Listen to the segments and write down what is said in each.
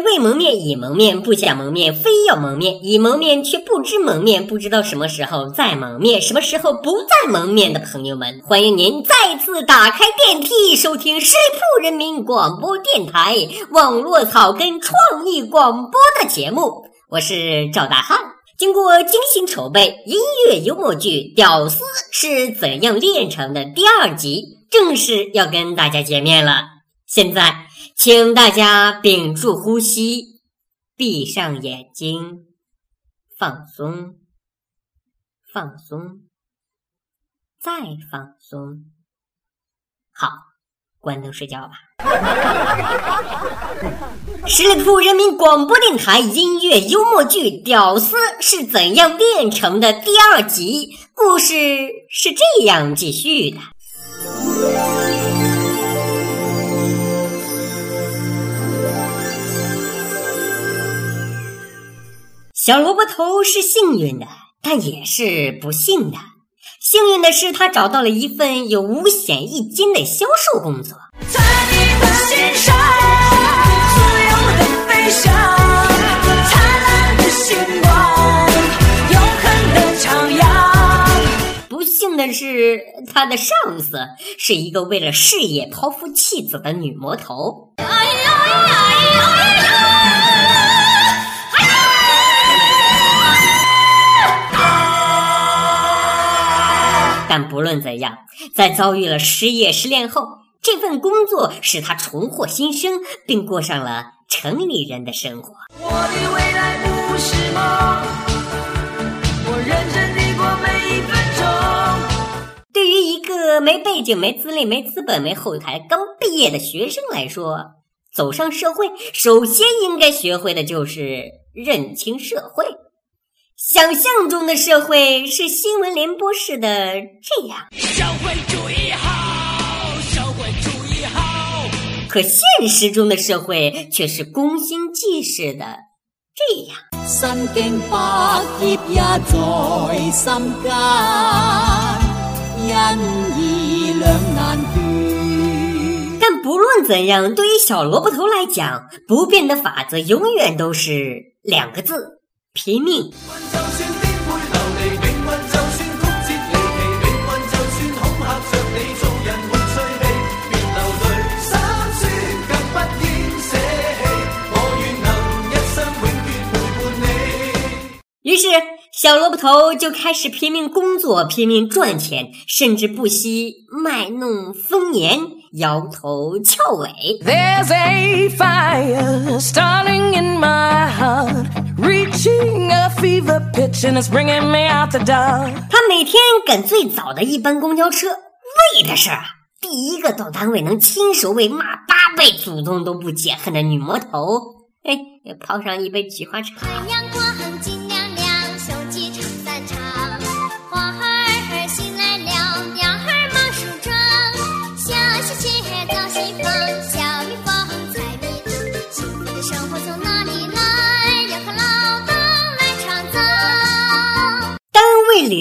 未蒙面已蒙面，不想蒙面非要蒙面，已蒙面却不知蒙面，不知道什么时候再蒙面，什么时候不再蒙面的朋友们，欢迎您再次打开电梯，收听十里铺人民广播电台网络草根创意广播的节目。我是赵大汉。经过精心筹备，音乐幽默剧《屌丝是怎样炼成的》第二集正式要跟大家见面了。现在。请大家屏住呼吸，闭上眼睛，放松，放松，再放松。好，关灯睡觉吧。十里铺人民广播电台音乐幽默剧《屌丝是怎样炼成的》第二集，故事是这样继续的。小萝卜头是幸运的，但也是不幸的。幸运的是，他找到了一份有五险一金的销售工作。在你的心上，自由的飞翔，灿烂的星光，永恒的徜徉。不幸的是，他的上司是一个为了事业抛夫弃子的女魔头。哎呀呀呀呀！但不论怎样，在遭遇了失业失恋后，这份工作使他重获新生，并过上了城里人的生活。我的未来不是梦，我认真地过每一分钟。对于一个没背景、没资历、没资本、没后台、刚毕业的学生来说，走上社会，首先应该学会的就是认清社会。想象中的社会是新闻联播式的这样，社会主义好，社会主义好。可现实中的社会却是宫心计式的这样。身经百劫也在心间，因义两难断。但不论怎样，对于小萝卜头来讲，不变的法则永远都是两个字。拼命。于是，小萝卜头就开始拼命工作，拼命赚钱，甚至不惜卖弄风言，摇头翘尾。There's a fire starting in my heart, reaching a fever pitch, and it's bringing me out the dark. 他每天赶最早的一班公交车，为的是第一个到单位能亲手为骂八辈祖宗都不解恨的女魔头。哎，泡上一杯菊花茶。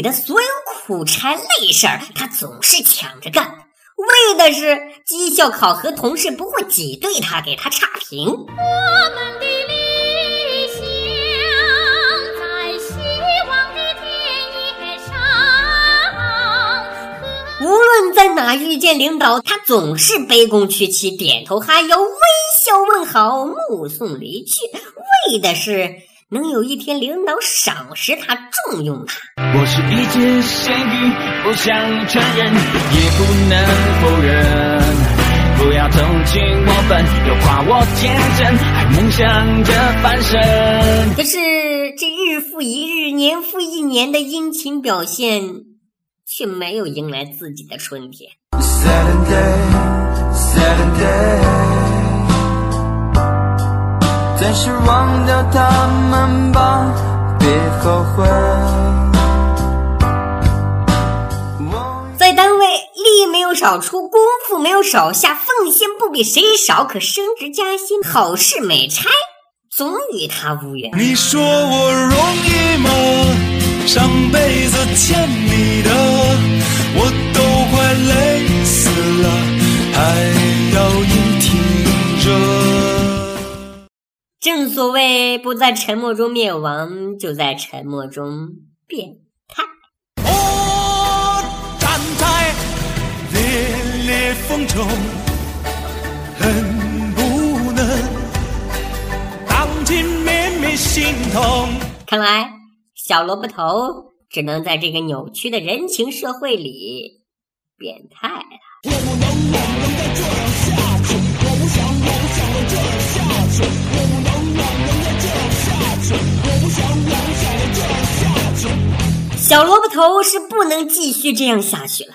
里的所有苦差累事儿，他总是抢着干，为的是绩效考核，同事不会挤兑他，给他差评。我们的理想在希望的田野上。无论在哪遇见领导，他总是卑躬屈膝，点头哈腰，微笑问好，目送离去，为的是。能有一天领导赏识他、重用他。我是一只咸鱼，不想承认，也不能否认。不要同情我笨，又夸我天真，还梦想着翻身。可是这日复一日、年复一年的殷勤表现，却没有迎来自己的春天。暂时忘掉他们吧，别后悔。在单位，力没有少出，功夫没有少下，奉献不比谁少，可升职加薪、好事没差，总与他无缘。你说我容易吗？上辈子欠你的，我都快累死了，还要硬挺着。正所谓不在沉默中灭亡，就在沉默中变态。我站在烈烈风中，恨不能荡尽绵绵心痛。看来小萝卜头只能在这个扭曲的人情社会里变态了。小萝卜头是不能继续这样下去了，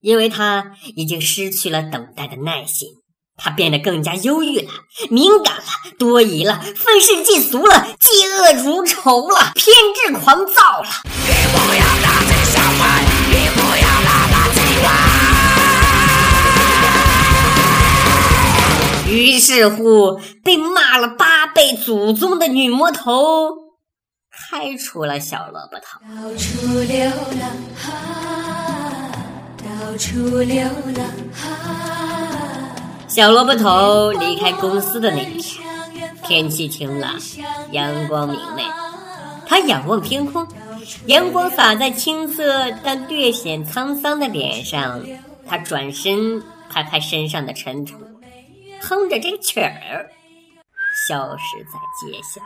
因为他已经失去了等待的耐心，他变得更加忧郁了、敏感了、多疑了、愤世嫉俗了、嫉恶如仇了、偏执狂躁了。于是乎，被骂了八辈祖宗的女魔头。开除了小萝卜头。到处流浪，哈，到处流浪，哈。小萝卜头离开公司的那一天，天气晴朗，阳光明媚。他仰望天空，阳光洒在青涩但略显沧桑的脸上。他转身拍拍身上的尘土，哼着这曲儿，消失在街巷。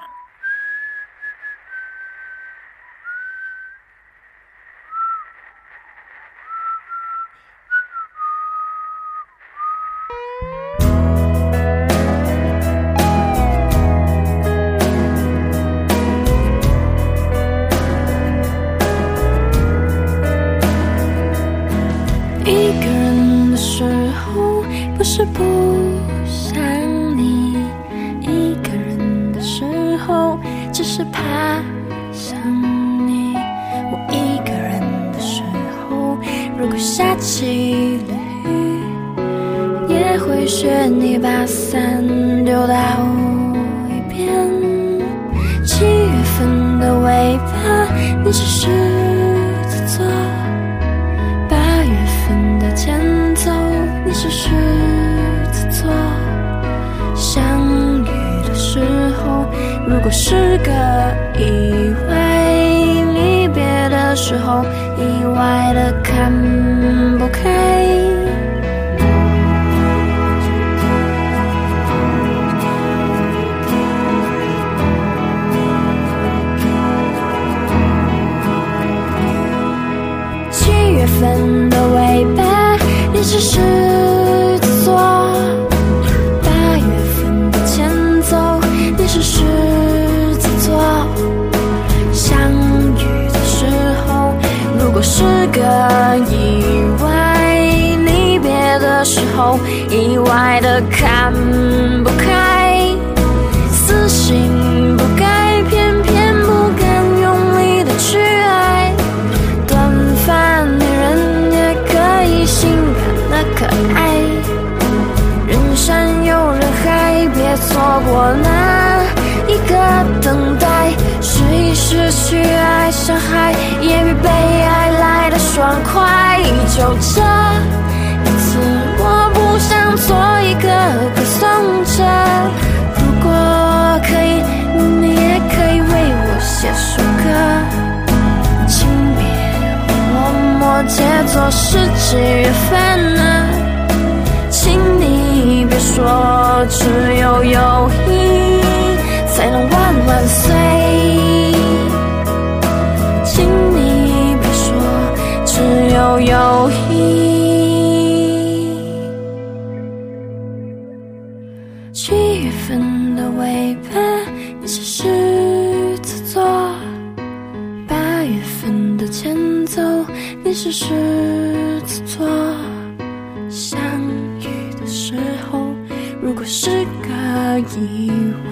想你。我一个人的时候，如果下起了雨，也会学你把伞丢到一边。七月份的尾巴，你是狮子座；八月份的前奏，你是狮子座。想。如果是个意外，离别的时候意外的看不开。的意外，离别的时候意外的看就这一次，我不想做一个歌颂者。如果可以，你也可以为我写首歌。请别默默节奏是几月份呢？请你别说只有友走，你是狮子座。相遇的时候，如果是个意外，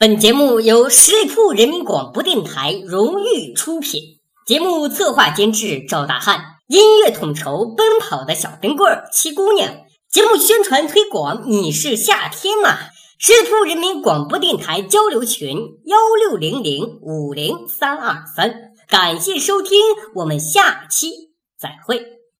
本节目由十里铺人民广播电台荣誉出品，节目策划监制赵大汉。音乐统筹奔跑的小冰棍儿七姑娘，节目宣传推广你是夏天吗？石图人民广播电台交流群幺六零零五零三二三，感谢收听，我们下期再会。